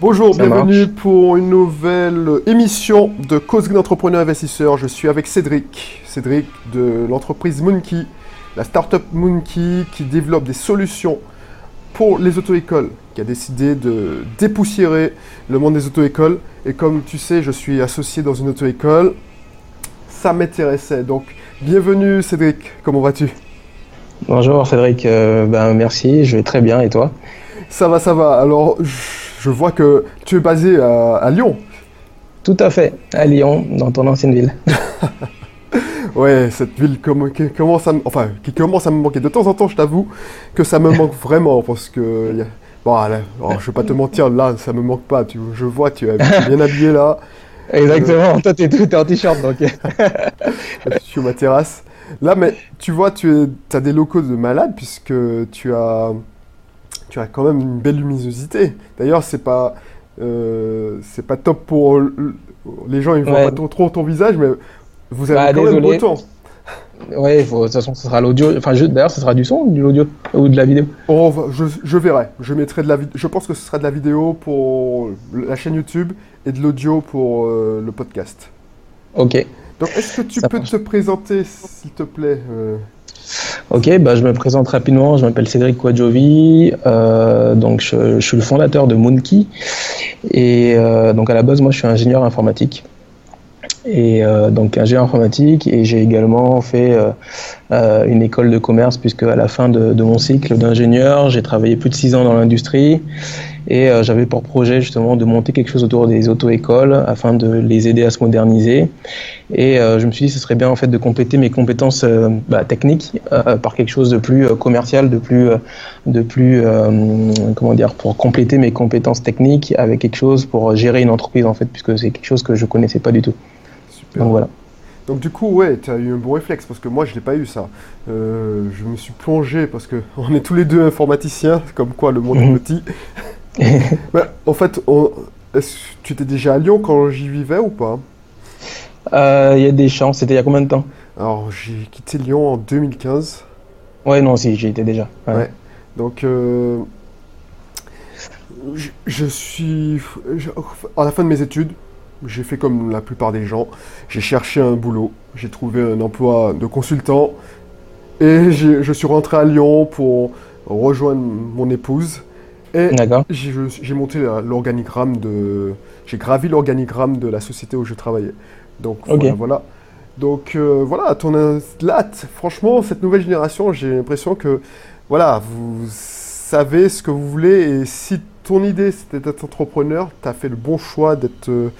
Bonjour, bienvenue pour une nouvelle émission de Cause d'entrepreneur investisseur. Je suis avec Cédric, Cédric de l'entreprise Monkey, la startup Monkey qui développe des solutions pour les auto-écoles, qui a décidé de dépoussiérer le monde des auto-écoles. Et comme tu sais, je suis associé dans une auto-école. Ça m'intéressait. Donc, bienvenue Cédric, comment vas-tu? Bonjour Cédric, euh, ben, merci, je vais très bien et toi? Ça va, ça va. Alors, je vois que tu es basé à, Lyon. Tout à fait, à Lyon, dans ton ancienne ville. ouais, cette ville qui, commence à, enfin, qui commence à me manquer. De temps en temps, je t'avoue que ça me manque vraiment parce que. Bon, allez, oh, je vais pas te mentir, là, ça me manque pas. Tu, je vois, tu es bien habillé là. Exactement, toi, tu es, en t-shirt donc. je suis sur ma terrasse. Là, mais tu vois, tu as des locaux de malade puisque tu as tu as quand même une belle luminosité. D'ailleurs, c'est pas, euh, c'est pas top pour les gens, ils voient pas trop, ton visage, mais vous avez bah, quand même beau temps. Ouais, de toute façon, ce sera l'audio. Enfin, d'ailleurs, ce sera du son ou de l'audio ou de la vidéo oh, je, je, verrai. Je mettrai de la Je pense que ce sera de la vidéo pour la chaîne YouTube et de l'audio pour euh, le podcast. Ok. Donc, est-ce que tu peux te présenter, s'il te plaît euh, Ok, bah, je me présente rapidement. Je m'appelle Cédric Quadjovi. Euh, donc, je, suis le fondateur de Moonkey. Et euh, donc, à la base, moi, je suis ingénieur informatique. Et euh, donc, ingénieur informatique. Et j'ai également fait une école de commerce, puisque à la fin de, de mon cycle d'ingénieur, j'ai travaillé plus de six ans dans l'industrie. Et euh, j'avais pour projet justement de monter quelque chose autour des auto-écoles afin de les aider à se moderniser. Et euh, je me suis dit, ce serait bien en fait de compléter mes compétences euh, bah, techniques par quelque chose de plus commercial, de plus, de plus, comment dire, pour compléter mes compétences techniques avec quelque chose pour gérer une entreprise en fait, puisque c'est quelque chose que je connaissais pas du tout. Super. Donc voilà. Donc du coup, ouais, tu as eu un bon réflexe parce que moi, je l'ai pas eu ça. je me suis plongé parce que on est tous les deux informaticiens, comme quoi le monde est mhm. petit. bah, en fait, que tu étais déjà à Lyon quand j'y vivais ou pas? Euh, Il y a des chances. C'était il y a combien de temps? Alors, j'ai quitté Lyon en 2015. Ouais, non, si, j'y étais déjà. Ouais. Donc, euh, je, suis. à la fin de mes études, j'ai fait comme la plupart des gens. J'ai cherché un boulot. J'ai trouvé un emploi de consultant. Et je suis rentré à Lyon pour rejoindre mon épouse. Et j'ai monté l'organigramme de. J'ai gravi l'organigramme de la société où je travaillais. Donc voilà. Donc euh, voilà, ton là, franchement, cette nouvelle génération, j'ai l'impression que voilà, vous savez ce que vous voulez et si ton idée c'était d'être entrepreneur, tu as fait le bon choix d'être de,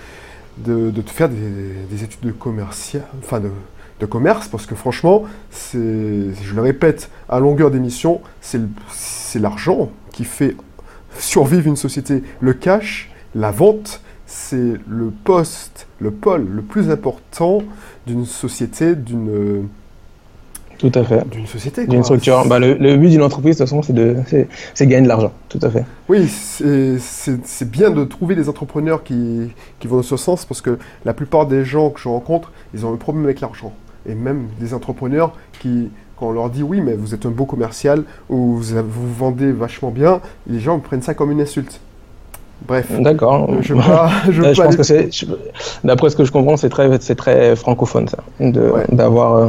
de, te faire des, études de commercial, enfin de, de, commerce, parce que franchement, c'est, je le répète à longueur d'émission, c'est l'argent qui fait survivre une société. Le cash, la vente, c'est le poste, le pôle le plus important d'une société, d'une tout à fait. D'une société. D'une structure. Bah, le, but d'une entreprise, de toute façon, c'est de, c'est, gagner de l'argent. Tout à fait. Oui, c'est, bien de trouver des entrepreneurs qui, qui, vont dans ce sens parce que la plupart des gens que je rencontre, ils ont un problème avec l'argent. Et même des entrepreneurs qui quand on leur dit oui, mais vous êtes un beau commercial ou vous, vous vendez vachement bien, les gens prennent ça comme une insulte. Bref. D'accord. Je, je, pense que c'est, d'après ce que je comprends, c'est très, c'est très francophone ça, d'avoir, euh,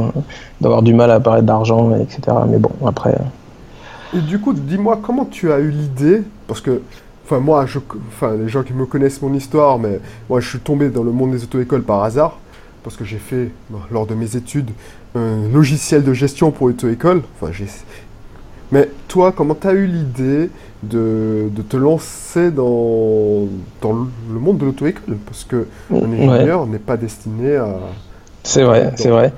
d'avoir du mal à parler d'argent, etc. Mais bon, après. Euh. Et du coup, dis-moi comment tu as eu l'idée, parce que, enfin moi, je, enfin les gens qui me connaissent mon histoire, mais moi je suis tombé dans le monde des auto-écoles par hasard, parce que j'ai fait lors de mes études un logiciel de gestion pour auto-école. Enfin, mais toi, comment tu as eu l'idée de, de, te lancer dans, dans le monde de l'auto-école? Parce que un ingénieur n'est pas destiné à... C'est vrai, c'est vrai.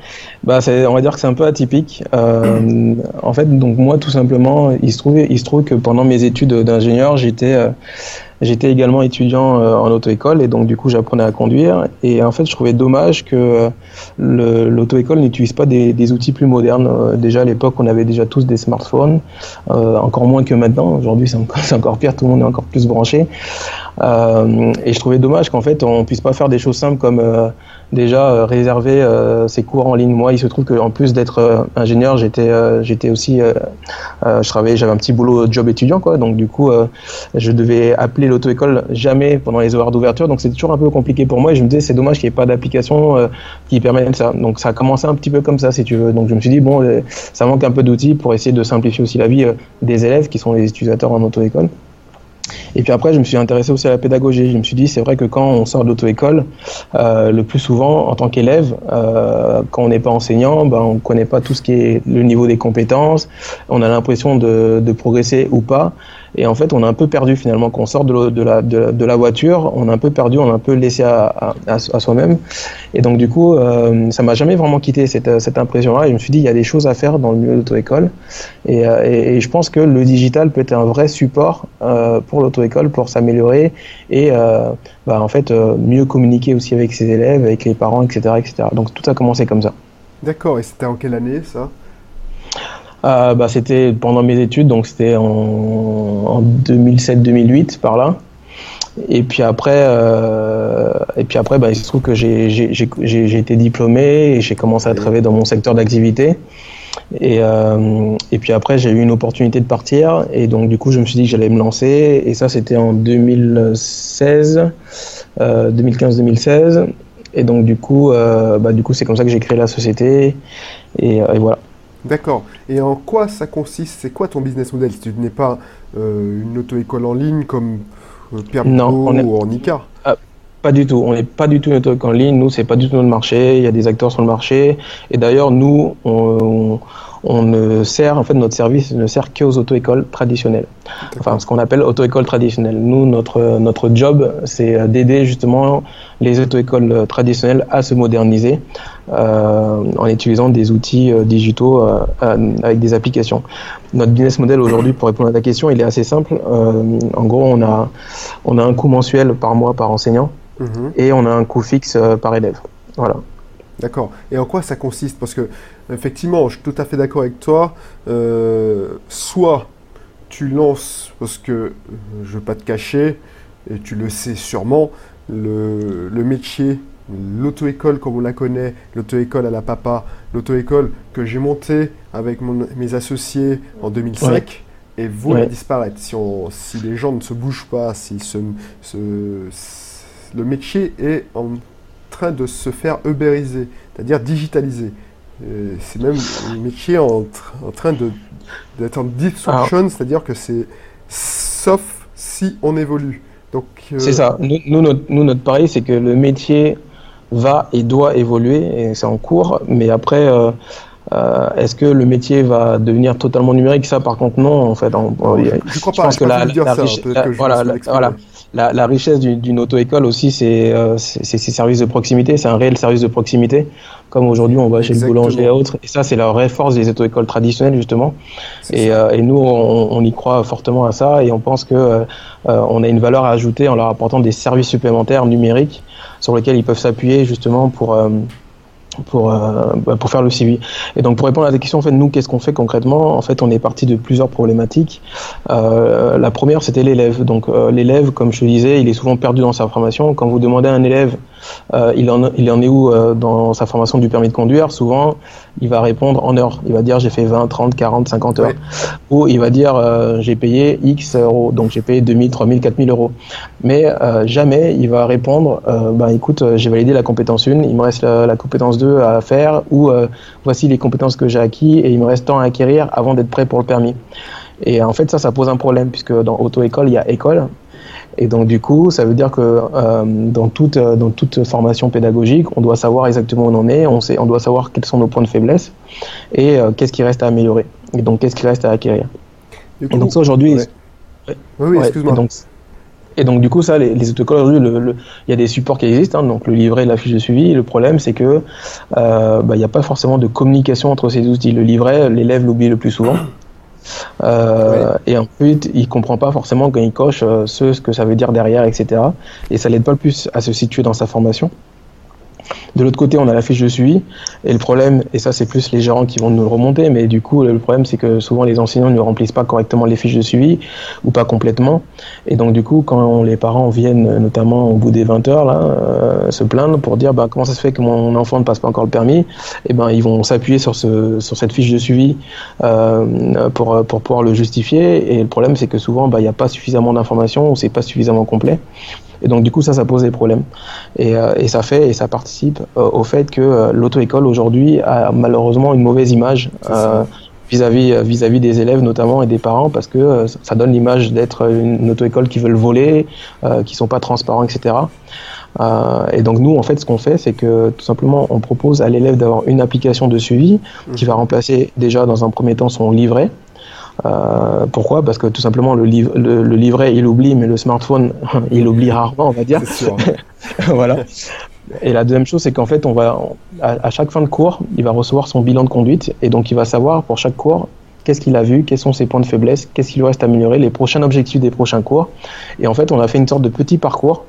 Bah, on va dire que c'est un peu atypique. Euh, en fait, donc moi, tout simplement, il se, trouve, il se trouve que pendant mes études d'ingénieur, j'étais... Euh, J'étais également étudiant euh, en auto-école et donc du coup j'apprenais à conduire et en fait je trouvais dommage que euh, l'auto-école n'utilise pas des, des, outils plus modernes. Déjà à l'époque on avait déjà tous des smartphones, encore moins que maintenant. Aujourd'hui c'est encore, encore, pire, tout le monde est encore plus branché. et je trouvais dommage qu'en fait on puisse pas faire des choses simples comme déjà réserver ses cours en ligne. Moi il se trouve qu'en plus d'être ingénieur j'étais aussi je j'avais un petit boulot job étudiant quoi donc du coup je devais appeler l'auto-école jamais pendant les horaires d'ouverture, donc c'est toujours un peu compliqué pour moi. Et je me disais, c'est dommage qu'il n'y ait pas d'application euh, qui permette ça. Donc ça a commencé un petit peu comme ça, si tu veux. Donc je me suis dit, bon, euh, ça manque un peu d'outils pour essayer de simplifier aussi la vie des élèves qui sont les utilisateurs en auto-école. Et puis après, je me suis intéressé aussi à la pédagogie. Je me suis dit, c'est vrai que quand on sort de l'auto-école, euh, le plus souvent, en tant qu'élève, euh, quand on n'est pas enseignant, ben, on ne connaît pas tout ce qui est le niveau des compétences. On a l'impression de progresser ou pas. Et en fait, on a un peu perdu finalement. Quand on sort de, de, la, de, voiture, on a un peu perdu, on a un peu laissé à, soi-même. Et donc, du coup, euh, ça m'a jamais vraiment quitté cette, cette impression-là. Je me suis dit, il y a des choses à faire dans le milieu d'auto-école. Et, euh, je pense que le digital peut être un vrai support euh, pour l'auto-école pour s'améliorer et euh, bah, en fait euh, mieux communiquer aussi avec ses élèves, avec les parents, etc., etc. Donc tout a commencé comme ça. D'accord. Et c'était en quelle année ça? Euh, bah, C'était pendant mes études, donc c'était en, en 2007-2008 par là. Et puis après, euh, et puis après, bah, il se trouve que j'ai été diplômé et j'ai commencé à travailler dans mon secteur d'activité. Et, euh, et puis après, j'ai eu une opportunité de partir et donc du coup, je me suis dit que j'allais me lancer. Et ça, c'était en 2016, euh, 2015-2016. Et donc du coup, euh, bah, du coup, c'est comme ça que j'ai créé la société. Et, euh, et voilà. D'accord. Et en quoi ça consiste? C'est quoi ton business model? Si tu n'es pas euh, une auto-école en ligne comme euh, Pierre non, est... ou en ICA ah, Pas du tout. On n'est pas du tout une auto-école en ligne. Nous, c'est pas du tout notre marché. Il y a des acteurs sur le marché. Et d'ailleurs, nous, on, on ne sert, en fait, notre service ne sert qu'aux auto-écoles traditionnelles. Enfin, ce qu'on appelle auto-école traditionnelle. Nous, notre, notre job, c'est d'aider justement les auto-écoles traditionnelles à se moderniser euh, en utilisant des outils euh, digitaux euh, avec des applications. Notre business model aujourd'hui, pour répondre à ta question, il est assez simple. En gros, on a, on a un coût mensuel par mois par enseignant mm -hmm. et on a un coût fixe par élève. Voilà. D'accord. Et en quoi ça consiste? Parce que, effectivement, je suis tout à fait d'accord avec toi. Euh, soit tu lances, parce que je ne veux pas te cacher, et tu le sais sûrement, le, le métier, l'auto-école comme on la connaît, l'auto-école à la papa, l'auto-école que j'ai montée avec mon, mes associés en 2005. Ouais et vous ouais. disparaître. Si, on, si les gens ne se bougent pas, si ce, ce, le métier est en train de se faire uberiser, c'est-à-dire digitaliser. C'est même un métier en, en train d'être en disruption, c'est-à-dire que c'est sauf si on évolue. Donc euh... c'est ça. Nous, nous, notre, nous, notre pari, c'est que le métier va et doit évoluer, et c'est en cours, mais après. Euh, euh, Est-ce que le métier va devenir totalement numérique? Ça, par contre, non. En fait, on, je, je crois pas. Je pense que la, la, ça, la, voilà, voilà, la, la richesse d'une auto-école aussi, c'est euh, ses services de proximité. C'est un réel service de proximité. Comme aujourd'hui, on va chez Exactement. le boulanger et autres. Et ça, c'est la vraie force des auto-écoles traditionnelles, justement. Et, euh, et, nous, on, on, y croit fortement à ça. Et on pense que euh, on a une valeur à ajouter en leur apportant des services supplémentaires numériques sur lesquels ils peuvent s'appuyer, justement, pour euh, pour, euh, pour faire le suivi. Et donc pour répondre à ta question, en fait, nous, qu'est-ce qu'on fait concrètement? En fait, on est parti de plusieurs problématiques. Euh, la première, c'était l'élève. Donc euh, l'élève, comme je disais, il est souvent perdu dans sa formation. Quand vous demandez à un élève, euh, il, en, il en est où euh, dans sa formation du permis de conduire? Souvent, il va répondre en heures. Il va dire j'ai fait 20, 30, 40, 50 heures. Ouais. Ou il va dire euh, j'ai payé X euros, donc j'ai payé 2000, 3000, 4000 euros. Mais jamais il va répondre ben écoute, j'ai validé la compétence 1, il me reste la, la compétence 2 à faire, ou voici les compétences que j'ai acquis et il me reste tant à acquérir avant d'être prêt pour le permis. Et en fait, ça, ça pose un problème, puisque dans auto-école, il y a école. Et donc, du coup, ça veut dire que euh, dans, toute, dans toute formation pédagogique, on doit savoir exactement où on en est, on, sait, on doit savoir quels sont nos points de faiblesse et euh, qu'est-ce qui reste à améliorer. Et donc, qu'est-ce qui reste à acquérir. Coup, et donc, ça, aujourd'hui. Ouais. Ouais. Oui, oui, excuse-moi. Et donc, et donc, du coup, ça, les, les autocollants, aujourd'hui, il y a des supports qui existent, hein, donc le livret, la fiche de suivi. Le problème, c'est que euh, bah, il n'y a pas forcément de communication entre ces outils. Le livret, l'élève l'oublie le plus souvent. Euh, oui. Et ensuite, il comprend pas forcément quand il coche ce, ce que ça veut dire derrière, etc. Et ça l'aide pas le plus à se situer dans sa formation. De l'autre côté, on a la fiche de suivi. Et le problème, et ça c'est plus les gérants qui vont nous le remonter, mais du coup le problème c'est que souvent les enseignants ne remplissent pas correctement les fiches de suivi ou pas complètement. Et donc du coup quand les parents viennent notamment au bout des 20 heures là, euh, se plaindre pour dire bah, comment ça se fait que mon enfant ne passe pas encore le permis, et eh ben ils vont s'appuyer sur, ce, sur cette fiche de suivi euh, pour, pour pouvoir le justifier. Et le problème c'est que souvent bah, il n'y a pas suffisamment d'informations ou c'est pas suffisamment complet. Et donc, du coup, ça, ça pose des problèmes. Et, euh, et ça fait et ça participe euh, au fait que euh, l'auto-école aujourd'hui a malheureusement une mauvaise image vis-à-vis des élèves notamment et des parents parce que ça donne l'image d'être une, auto-école qui veulent voler, euh, qui sont pas transparents, etc. Euh, et donc nous, en fait, ce qu'on fait, c'est que tout simplement, on propose à l'élève d'avoir une application de suivi qui va remplacer déjà dans un premier temps son livret. Euh, pourquoi? Parce que tout simplement, le, le, livret, il oublie, mais le smartphone, il oublie rarement, on va dire. voilà. Et la deuxième chose, c'est qu'en fait, on va, à, chaque fin de cours, il va recevoir son bilan de conduite, et donc il va savoir pour chaque cours qu'est-ce qu'il a vu, quels sont ses points de faiblesse, qu'est-ce qu'il lui reste à améliorer, les prochains objectifs des prochains cours. Et en fait, on a fait une sorte de petit parcours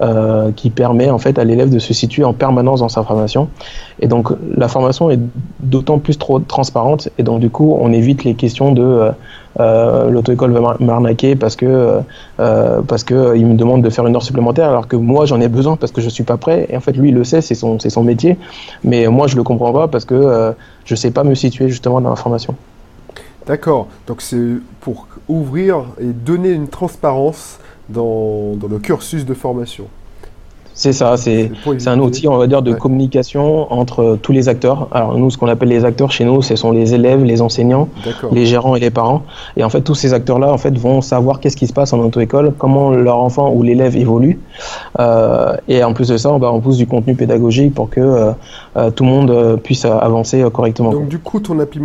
euh, qui permet en fait à l'élève de se situer en permanence dans sa formation. Et donc la formation est d'autant plus trop transparente et donc du coup on évite les questions de euh, euh l'auto-école va m'arnaquer parce que euh, parce que il me demande de faire une heure supplémentaire alors que moi j'en ai besoin parce que je suis pas prêt et en fait lui il le sait c'est son c'est son métier mais moi je le comprends pas parce que je sais pas me situer justement dans la formation. D'accord. Donc c'est pour ouvrir et donner une transparence dans, dans le cursus de formation. C'est ça, c'est un outil, on va dire, de communication entre tous les acteurs. Alors nous, ce qu'on appelle les acteurs chez nous, ce sont les élèves, les enseignants, les gérants et les parents. Et en fait, tous ces acteurs-là, en fait, vont savoir qu'est-ce qui se passe en auto-école, comment leur enfant ou l'élève évolue. Euh, et en plus de ça, on, va, on pousse du contenu pédagogique pour que euh, euh, tout le monde puisse avancer correctement. Donc du coup, ton appli,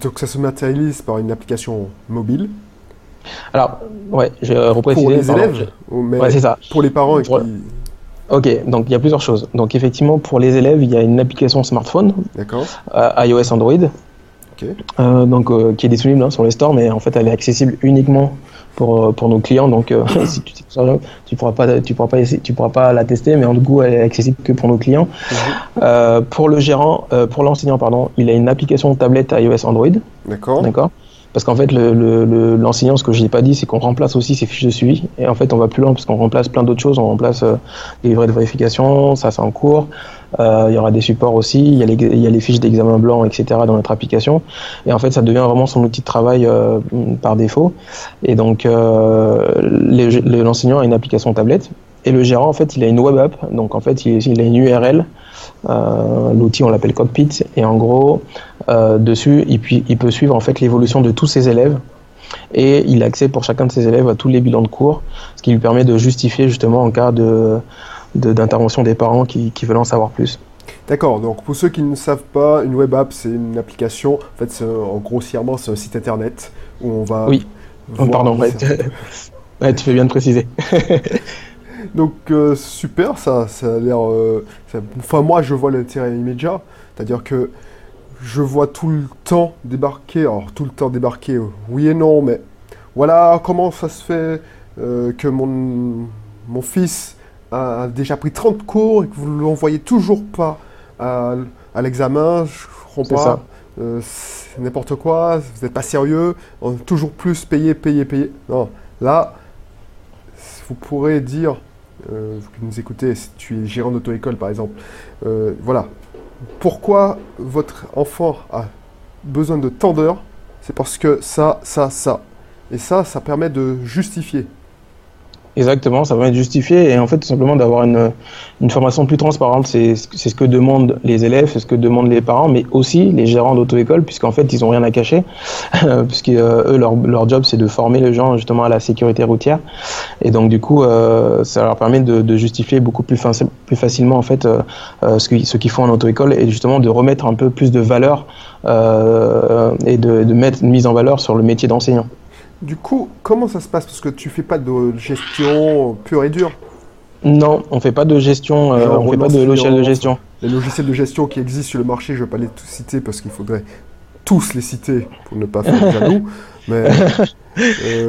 donc ça se matérialise par une application mobile alors, ouais, je reprécise. Pour les élèves ouais, c'est ça. Pour les parents qui... Ok, donc il y a plusieurs choses. Donc effectivement, pour les élèves, il y a une application smartphone, euh, iOS Android, euh, donc euh, qui est disponible hein, sur les stores, mais en fait, elle est accessible uniquement pour, pour nos clients. Donc si tu tu pourras pas, tu pourras pas, tu pourras pas la tester, mais en tout elle est accessible que pour nos clients. Mhm. pour le gérant, pour l'enseignant, pardon, il a une application tablette iOS Android. D'accord. D'accord. Parce qu'en fait, l'enseignant, le, ce que je n'ai pas dit, c'est qu'on remplace aussi ses fiches de suivi. Et en fait, on va plus loin parce qu'on remplace plein d'autres choses. On remplace euh, les livrets de vérification, ça c'est en cours. Euh, il y aura des supports aussi. Il y a les, fiches d'examen blanc, etc. dans notre application. Et en fait, ça devient vraiment son outil de travail euh, par défaut. Et donc, l'enseignant a une application tablette. Et le gérant, en fait, il a une web app. Donc, en fait, il, a une URL l'outil, on l'appelle Cockpit. Et en gros, euh, dessus, il, il, peut suivre en fait l'évolution de tous ses élèves. Et il a accès pour chacun de ses élèves à tous les bilans de cours, ce qui lui permet de justifier justement en cas de d'intervention des parents qui, qui, veulent en savoir plus. D'accord, donc pour ceux qui ne savent pas, une web app c'est une application, en fait en grossièrement c'est un site internet où on va... Oui, pardon, ouais, tu fais bien de préciser. Donc euh, super, ça, ça a l'air. Euh, enfin moi je vois l'intérêt immédiat, c'est-à-dire que je vois tout le temps débarquer, alors tout le temps débarquer, oui et non, mais voilà comment ça se fait euh, que mon, mon fils a déjà pris 30 cours et que vous ne l'envoyez toujours pas à, à l'examen, je comprends pas. c'est n'importe quoi, vous n'êtes pas sérieux, on toujours plus payer, payer, payer. Non, là, vous pourrez dire euh, vous nous écoutez, si tu es gérant d'auto-école par exemple, euh, voilà. Pourquoi votre enfant a besoin de tant C'est parce que ça, ça, ça. Et ça, ça permet de justifier. Exactement, ça va être justifié et en fait tout simplement d'avoir une, une, formation plus transparente. C'est ce que demandent les élèves, c'est ce que demandent les parents, mais aussi les gérants d'auto-école, puisqu'en fait ils ont rien à cacher, puisque euh, eux leur, leur job c'est de former les gens justement à la sécurité routière et donc du coup euh, ça leur permet de, justifier beaucoup plus, plus facilement en fait euh, euh ce qu'ils font en auto-école et justement de remettre un peu plus de valeur euh, et de, de mettre une mise en valeur sur le métier d'enseignant. Du coup, comment ça se passe? Parce que tu fais pas de gestion pure et dure. Non, on fait pas de gestion, euh, on fait pas de logiciel de gestion. Les logiciels de gestion qui existent sur le marché, je vais pas les tous citer parce qu'il faudrait tous les citer pour ne pas faire jaloux. Mais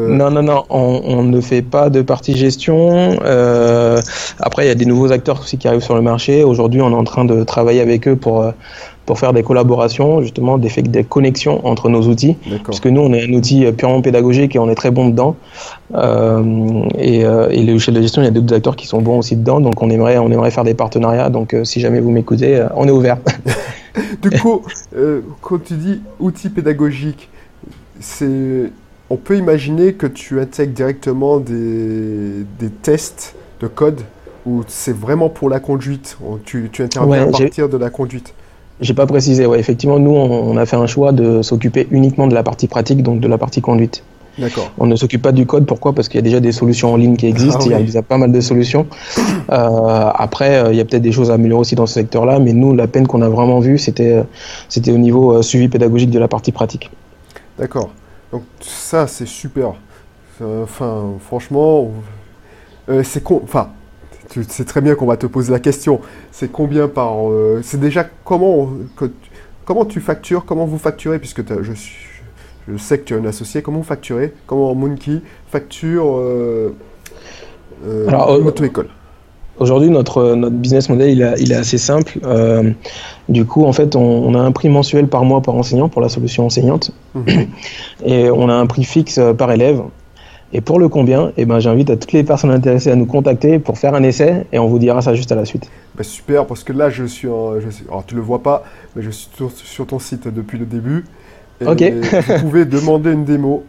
Non, non, non, on, ne fait pas de partie gestion. après, il y a des nouveaux acteurs aussi qui arrivent sur le marché. Aujourd'hui, on est en train de travailler avec eux pour pour faire des collaborations, justement, des, des connexions entre nos outils. Parce que nous, on est un outil euh, purement pédagogique et on est très bon dedans. Euh, et, euh, et les logiciels de gestion, il y a d'autres acteurs qui sont bons aussi dedans. Donc, on aimerait, on aimerait faire des partenariats. Donc, euh, si jamais vous m'écoutez, on est ouvert. du coup, quand tu dis outil pédagogique, c'est on peut imaginer que tu intègres directement des, des tests de code ou c'est vraiment pour la conduite? Tu, tu interviens à partir de la conduite? J'ai pas précisé, ouais. Effectivement, nous, on, a fait un choix de s'occuper uniquement de la partie pratique, donc de la partie conduite. D'accord. On ne s'occupe pas du code, pourquoi? Parce qu'il y a déjà des solutions en ligne qui existent, ah il, y a, pas mal de solutions. Euh, après, euh, il y a peut-être des choses à améliorer aussi dans ce secteur-là, mais nous, la peine qu'on a vraiment vue, c'était, euh, c'était au niveau suivi pédagogique de la partie pratique. D'accord. Donc ça, c'est super. Enfin, franchement, c'est con. Enfin, tu sais très bien qu'on va te poser la question. C'est combien par. Euh, c'est déjà comment, que, comment tu factures, comment vous facturez, puisque je, je sais que tu es un associé, comment vous facturez Comment Monkey facture euh, euh, auto-école Aujourd'hui, notre, notre business model, il, il est assez simple. Euh, du coup, en fait, on, a un prix mensuel par mois par enseignant pour la solution enseignante. Mhm. Et on a un prix fixe par élève. Et pour le combien, eh ben, j'invite à toutes les personnes intéressées à nous contacter pour faire un essai et on vous dira ça juste à la suite. Bah, super, parce que là, je suis, en, je suis, alors tu le vois pas, mais je suis sur, ton site depuis le début. Et ok. vous pouvez demander une démo.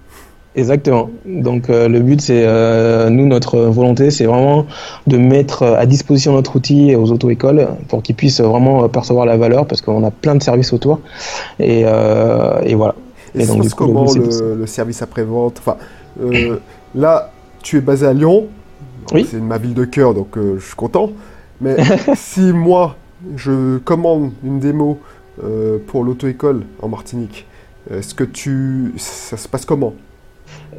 Exactement. Donc euh, le but, c'est euh, nous notre volonté, c'est vraiment de mettre à disposition notre outil aux auto-écoles pour qu'ils puissent vraiment percevoir la valeur, parce qu'on a plein de services autour. Et, euh, et voilà. Et, donc, du coup, comment le, le, service après-vente enfin, euh, là, tu es basé à Lyon. Oui. C'est ma ville de cœur, donc euh, je suis content. Mais si moi, je commande une démo euh, pour l'auto-école en Martinique, est-ce que tu. Ça se passe comment?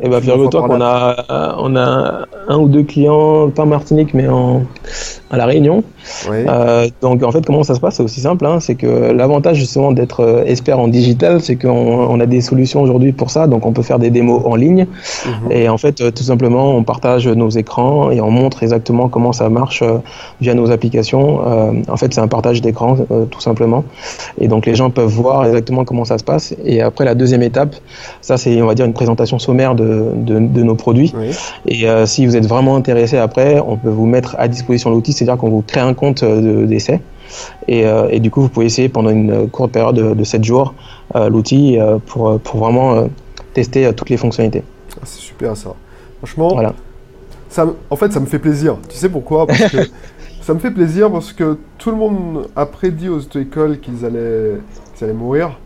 Eh bien, figure-toi qu'on a, on a un ou deux clients, pas en Martinique, mais en, à La Réunion. Euh, donc, en fait, comment ça se passe C'est aussi simple. Hein, c'est que l'avantage, justement, d'être euh, expert en digital, c'est qu'on on a des solutions aujourd'hui pour ça. Donc, on peut faire des démos en ligne. Mhm. Et en fait, euh, tout simplement, on partage nos écrans et on montre exactement comment ça marche euh, via nos applications. Euh, en fait, c'est un partage d'écran, tout simplement. Et donc, les gens peuvent voir exactement comment ça se passe. Et après, la deuxième étape, ça, c'est, on va dire, une présentation sommaire de de, nos produits. Et euh, si vous êtes vraiment intéressé après, on peut vous mettre à disposition l'outil, c'est-à-dire qu'on vous crée un compte euh, d'essai. et, euh, et, du coup, vous pouvez essayer pendant une courte période de, 7 jours l'outil pour, pour vraiment tester toutes les fonctionnalités. Ah, c'est super ça. Franchement, voilà. ça, en fait, ça me fait plaisir. Tu sais pourquoi? Parce que ça me fait plaisir parce que tout le monde a prédit aux auto-écoles qu'ils allaient, qu'ils allaient mourir.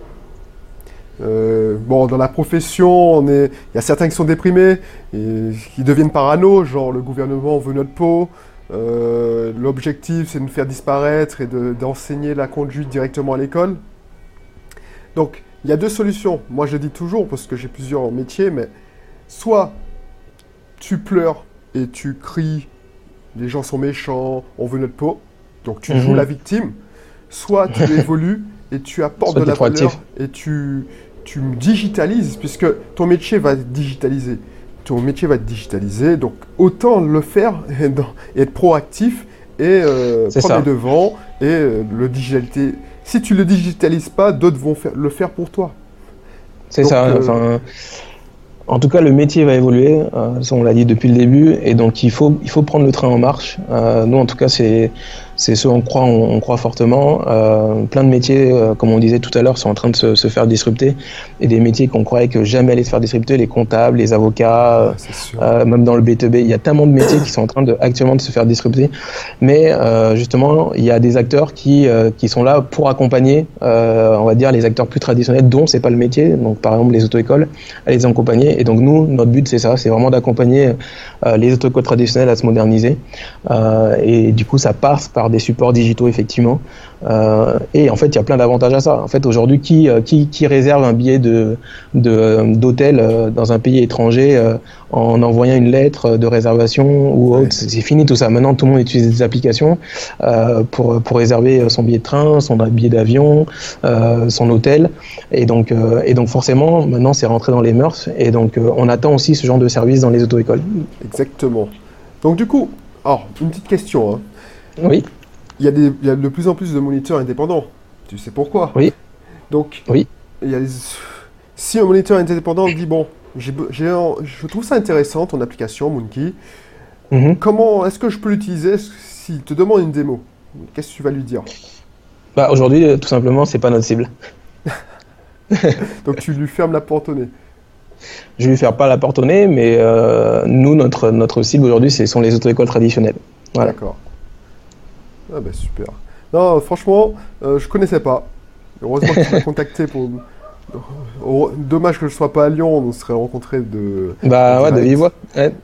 Euh, bon, dans la profession, on est... il y a certains qui sont déprimés, et qui deviennent parano, genre le gouvernement veut notre peau. Euh, L'objectif, c'est de nous faire disparaître et d'enseigner la conduite directement à l'école. Donc, il y a deux solutions. Moi, je dis toujours parce que j'ai plusieurs métiers, mais soit tu pleures et tu cries, les gens sont méchants, on veut notre peau, donc tu joues mhm. la victime. Soit tu évolues et tu apportes de la valeur et tu, tu digitalises, puisque ton métier va digitaliser. Ton métier va être digitalisé, donc autant le faire et, être proactif et euh, prendre les devants et euh, le digitaliser. Si tu le digitalises pas, d'autres vont faire, le faire pour toi. C'est ça. Euh, enfin, en tout cas, le métier va évoluer, on l'a dit depuis le début, et donc il faut, il faut prendre le train en marche. nous, en tout cas, c'est c'est ce on croit, on, croit fortement. Euh, plein de métiers, euh, comme on disait tout à l'heure, sont en train de se, se, faire disrupter. Et des métiers qu'on croyait que jamais allaient se faire disrupter, les comptables, les avocats, euh, même dans le B2B, il y a tellement de métiers qui sont en train de, actuellement de se faire disrupter. Mais justement, il y a des acteurs qui, qui sont là pour accompagner, on va dire, les acteurs plus traditionnels dont c'est pas le métier. Donc, par exemple, les auto-écoles, à les accompagner. Et donc, nous, notre but, c'est ça, c'est vraiment d'accompagner les auto-écoles traditionnels à se moderniser. et du coup, ça passe par par des supports digitaux effectivement. Euh, et en fait, il y a plein d'avantages à ça. En fait, aujourd'hui, qui, qui, qui, réserve un billet de d'hôtel dans un pays étranger en envoyant une lettre de réservation ou autre? C'est fini tout ça. Maintenant, tout le monde utilise des applications pour pour réserver son billet de train, son billet d'avion, son hôtel. Et donc et donc forcément, maintenant, c'est rentré dans les mœurs. Et donc, on attend aussi ce genre de service dans les auto-écoles. Exactement. Donc du coup, alors, une petite question. Hein. Oui. Il y, a des, il y, a de plus en plus de moniteurs indépendants. Tu sais pourquoi? Oui. Donc, oui. Il y a si un moniteur indépendant dit bon, je trouve ça intéressant ton application Moonkey. Mhm. Comment est-ce que je peux l'utiliser? S'il te demande une démo Qu'est-ce que tu vas lui dire? Bah, Aujourd'hui, euh, tout simplement, c'est pas notre cible. Donc tu lui fermes la porte au nez. Je lui faire pas la porte au nez, mais euh, nous, notre, notre cible aujourd'hui, ce sont les auto-écoles traditionnelles. Voilà. D'accord. Ah bah super. Non, franchement, euh, je connaissais pas. Heureusement que tu m'as contacté pour. Dommage que je sois pas à Lyon, on serait rencontrés de. Bah ouais, de vive voix.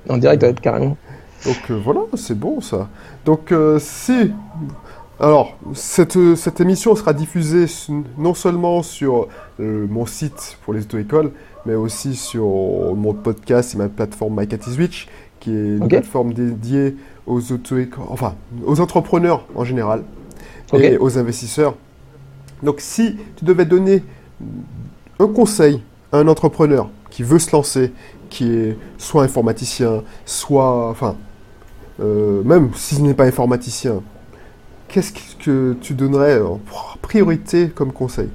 en direct, être carrément. Donc euh, voilà, c'est bon ça. Donc si. Alors, cette, cette émission sera diffusée non seulement sur mon site pour les auto-écoles, mais aussi sur mon podcast et ma plateforme MyCatiswitch, qui est une plateforme dédiée aux auto enfin, aux entrepreneurs en général et aux investisseurs. Donc, si tu devais donner un conseil à un entrepreneur qui veut se lancer, qui est soit informaticien, soit, enfin, euh, même si ce n'est pas informaticien, qu'est-ce que tu donnerais en priorité comme conseil?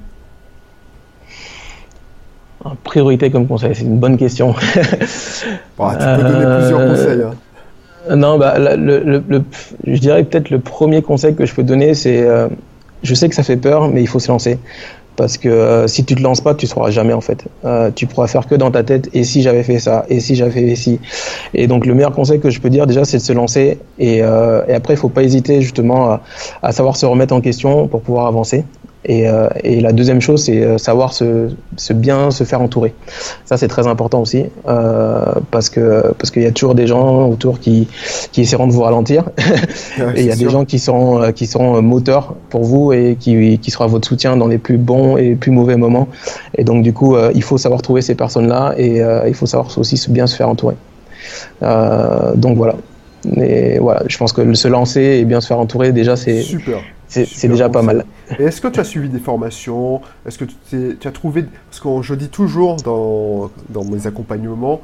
Priorité comme conseil C'est une bonne question. Bah, tu peux donner plusieurs euh, conseils. Hein. Non, bah, le, je dirais peut-être le premier conseil que je peux donner, c'est euh, je sais que ça fait peur, mais il faut se lancer. Parce que euh, si tu te lances pas, tu ne sauras jamais en fait. tu pourras faire que dans ta tête. Et si j'avais fait ça Et si j'avais fait ci Et donc le meilleur conseil que je peux dire déjà, c'est de se lancer. Et, et après, il faut pas hésiter justement à, à, savoir se remettre en question pour pouvoir avancer. Et, euh, et, la deuxième chose, c'est euh, savoir se, se, bien se faire entourer. Ça, c'est très important aussi, euh, parce que parce qu'il y a toujours des gens autour qui, qui essaieront de vous ralentir. et il y a des gens qui seront qui seront moteurs pour vous et qui, qui sera votre soutien dans les plus bons et les plus mauvais moments. Et donc, du coup, il faut savoir trouver ces personnes-là et il faut savoir aussi bien se faire entourer. donc voilà. Mais voilà, je pense que se lancer et bien se faire entourer, déjà. C'est déjà pas mal. Est-ce que tu as suivi des formations? Est-ce que tu, as trouvé. Parce que je dis toujours dans, dans mes accompagnements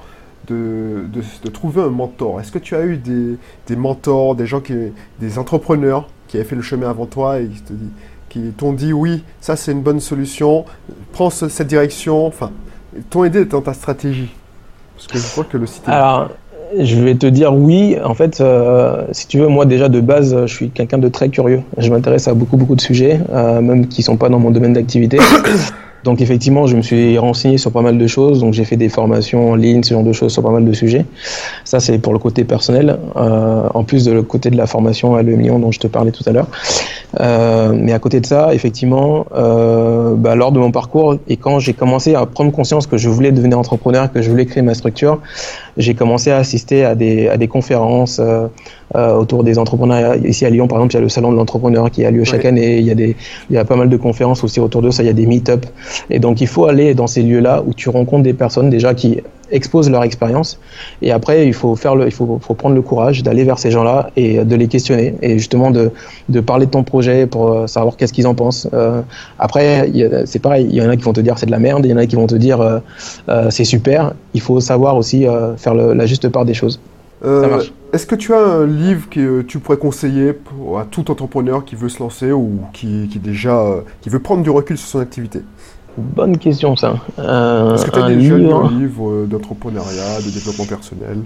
de, de, trouver un mentor. Est-ce que tu as eu des, des, mentors, des gens qui. des entrepreneurs qui avaient fait le chemin avant toi et qui t'ont dit oui, ça c'est une bonne solution, prends cette direction, enfin, t'ont aidé dans ta stratégie? Parce que je crois que le site. Je vais te dire oui. En fait, euh, si tu veux, moi déjà de base, je suis quelqu'un de très curieux. Je m'intéresse à beaucoup beaucoup de sujets, euh, même qui sont pas dans mon domaine d'activité. Donc effectivement, je me suis renseigné sur pas mal de choses. Donc j'ai fait des formations en ligne, ce genre de choses sur pas mal de sujets. Ça c'est pour le côté personnel, euh, en plus de le côté de la formation à Le Million dont je te parlais tout à l'heure. Mais à côté de ça, effectivement, bah, lors de mon parcours et quand j'ai commencé à prendre conscience que je voulais devenir entrepreneur, que je voulais créer ma structure, j'ai commencé à assister à des, à des conférences euh, euh, autour des entrepreneurs. Ici à Lyon, par exemple, il y a le salon de l'entrepreneur qui a lieu chaque année. Il y, a des, il y a pas mal de conférences aussi autour de ça. Il y a des meet-up. Et donc, il faut aller dans ces lieux-là où tu rencontres des personnes déjà qui exposent leur expérience. Et après, il faut faire le, il faut, faut prendre le courage d'aller vers ces gens-là et de les questionner et justement de, de parler de ton projet pour euh, savoir qu'est-ce qu'ils en pensent. Euh, après, c'est pareil. Il y en a qui vont te dire c'est de la merde. Il y en a qui vont te dire euh, euh c'est super. Il faut savoir aussi euh, faire le, la juste part des choses. Euh, est-ce que tu as un livre que tu pourrais conseiller à tout entrepreneur qui veut se lancer ou qui, qui déjà qui veut prendre du recul sur son activité? Bonne question, ça. Euh, Est-ce que tu as déjà lu un livre d'entrepreneuriat, de développement personnel?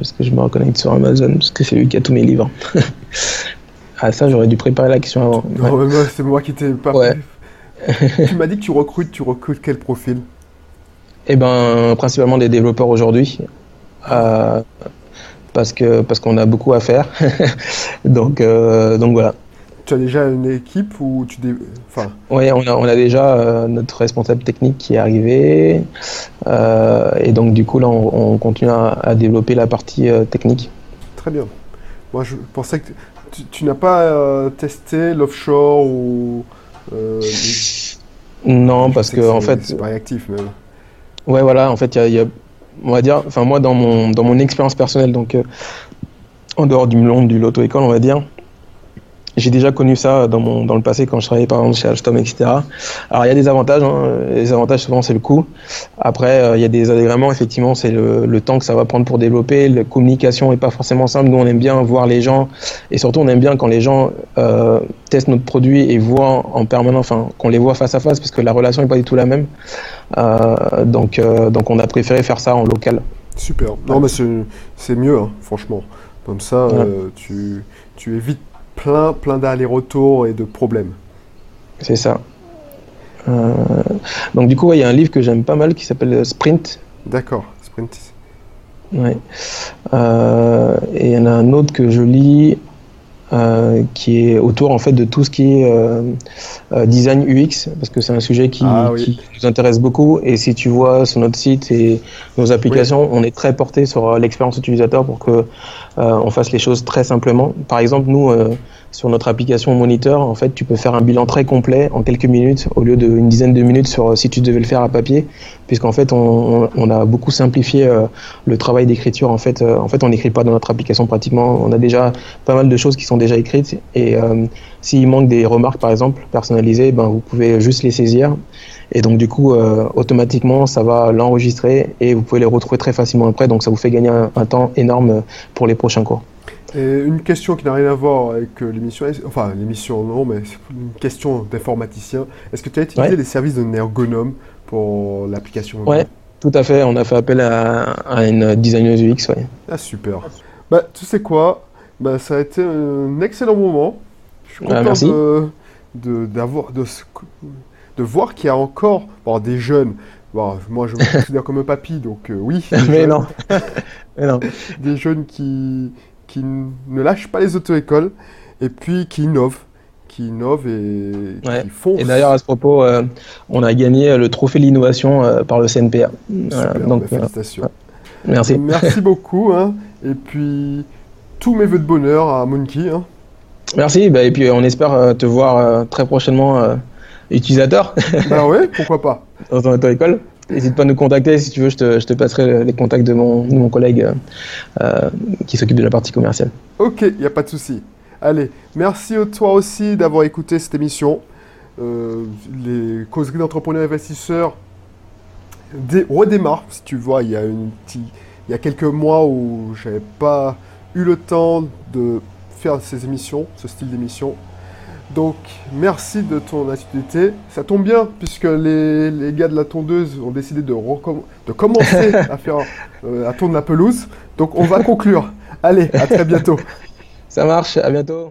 Est-ce que je me reconnecte sur Amazon Parce que c'est lui qui a tous mes livres. ah, ça, j'aurais dû préparer la question avant. Non, c'est moi qui t'ai pas. Ouais. tu m'as dit que tu recrutes, tu recrutes quel profil? Eh ben, principalement des développeurs aujourd'hui. Euh, parce que parce qu'on a beaucoup à faire. donc, euh, donc voilà tu as déjà une équipe ou tu enfin... Oui, on a, on a déjà euh, notre responsable technique qui est arrivé. Euh, et donc, du coup, là, on, continue à, développer la partie euh, technique. Très bien. Moi, je pensais que tu, n'as pas testé l'offshore ou. Non, parce que, en fait. C'est pas réactif, même. Ouais, voilà, en fait, il y, a, On va dire. Enfin, moi, dans mon, dans mon expérience personnelle, donc. en dehors du monde du loto-école, on va dire j'ai déjà connu ça dans, mon, dans le passé quand je travaillais par exemple chez Alstom, etc. Alors il y a des avantages. Hein. Les avantages souvent c'est le coût. Après euh, il y a des agréments. Effectivement c'est le, le, temps que ça va prendre pour développer. La communication est pas forcément simple. Nous on aime bien voir les gens et surtout on aime bien quand les gens euh, testent notre produit et voient en permanence, enfin qu'on les voit face à face parce que la relation est pas du tout la même. Euh, donc donc on a préféré faire ça en local. Super. Non mais c'est mieux hein, franchement. Comme ça tu tu évites plein, plein d'allers-retours et de problèmes. C'est ça. Euh, donc du coup, il y a un livre que j'aime pas mal qui s'appelle Sprint. D'accord, Sprint. Ouais. Euh, et il y en a un autre que je lis euh, qui est autour en fait de tout ce qui est euh, euh design UX parce que c'est un sujet qui, ah qui, nous intéresse beaucoup. Et si tu vois sur notre site et nos applications on est très porté sur l'expérience utilisateur pour que on fasse les choses très simplement. Par exemple nous sur notre application Moniteur, en fait, tu peux faire un bilan très complet en quelques minutes au lieu d'une dizaine de minutes sur si tu devais le faire à papier, puisqu'en fait, on, on, a beaucoup simplifié euh, le travail d'écriture. En fait, euh, en fait, on n'écrit pas dans notre application pratiquement. On a déjà pas mal de choses qui sont déjà écrites. Et euh, s'il manque des remarques, par exemple, personnalisées, ben, vous pouvez juste les saisir. Et donc, du coup, automatiquement, ça va l'enregistrer et vous pouvez les retrouver très facilement après. Donc, ça vous fait gagner un temps énorme pour les prochains cours. Et une question qui n'a rien à voir avec euh, l'émission, enfin l'émission non, mais c'est une question d'informaticien. Est-ce que tu as utilisé les services d'un ergonome pour l'application? Oui, tout à fait. On a fait appel à, une designeuse UX. Ouais. Ah super. Bah, tu sais quoi? Bah, Ça a été un excellent moment. Je suis ah, content de, d'avoir, de, de, voir qu'il y a encore des jeunes. Bon, moi, je me considère comme un papy, donc euh, oui. mais, non. mais non. Des jeunes qui, qui ne lâchent pas les auto-écoles et puis qui innovent qui innovent et qui font. Et d'ailleurs, à ce propos, euh, on a gagné le trophée de l'innovation euh, par le CNPA. donc, bah, félicitations. merci. Merci beaucoup. Hein. Et puis, tous mes voeux de bonheur à Monkey. Hein. Merci. Bah, et puis, on espère euh, te voir très prochainement utilisateur. bah ouais, pourquoi pas. Dans ton auto-école. N'hésite pas à nous contacter si tu veux, je te, je te passerai les contacts de mon, de mon collègue euh, qui s'occupe de la partie commerciale. Ok, il n'y a pas de souci. Allez, merci à toi aussi d'avoir écouté cette émission. Euh, les causeries d'entrepreneurs investisseurs redémarrent. Si tu vois, il y a, une il y a quelques mois où j'avais pas eu le temps de faire ces émissions, ce style d'émission. Donc, merci de ton assiduité. Ça tombe bien, puisque les, les, gars de la tondeuse ont décidé de, de commencer à faire euh, à tondre la pelouse. Donc, on va conclure. Allez, à très bientôt. Ça marche, à bientôt.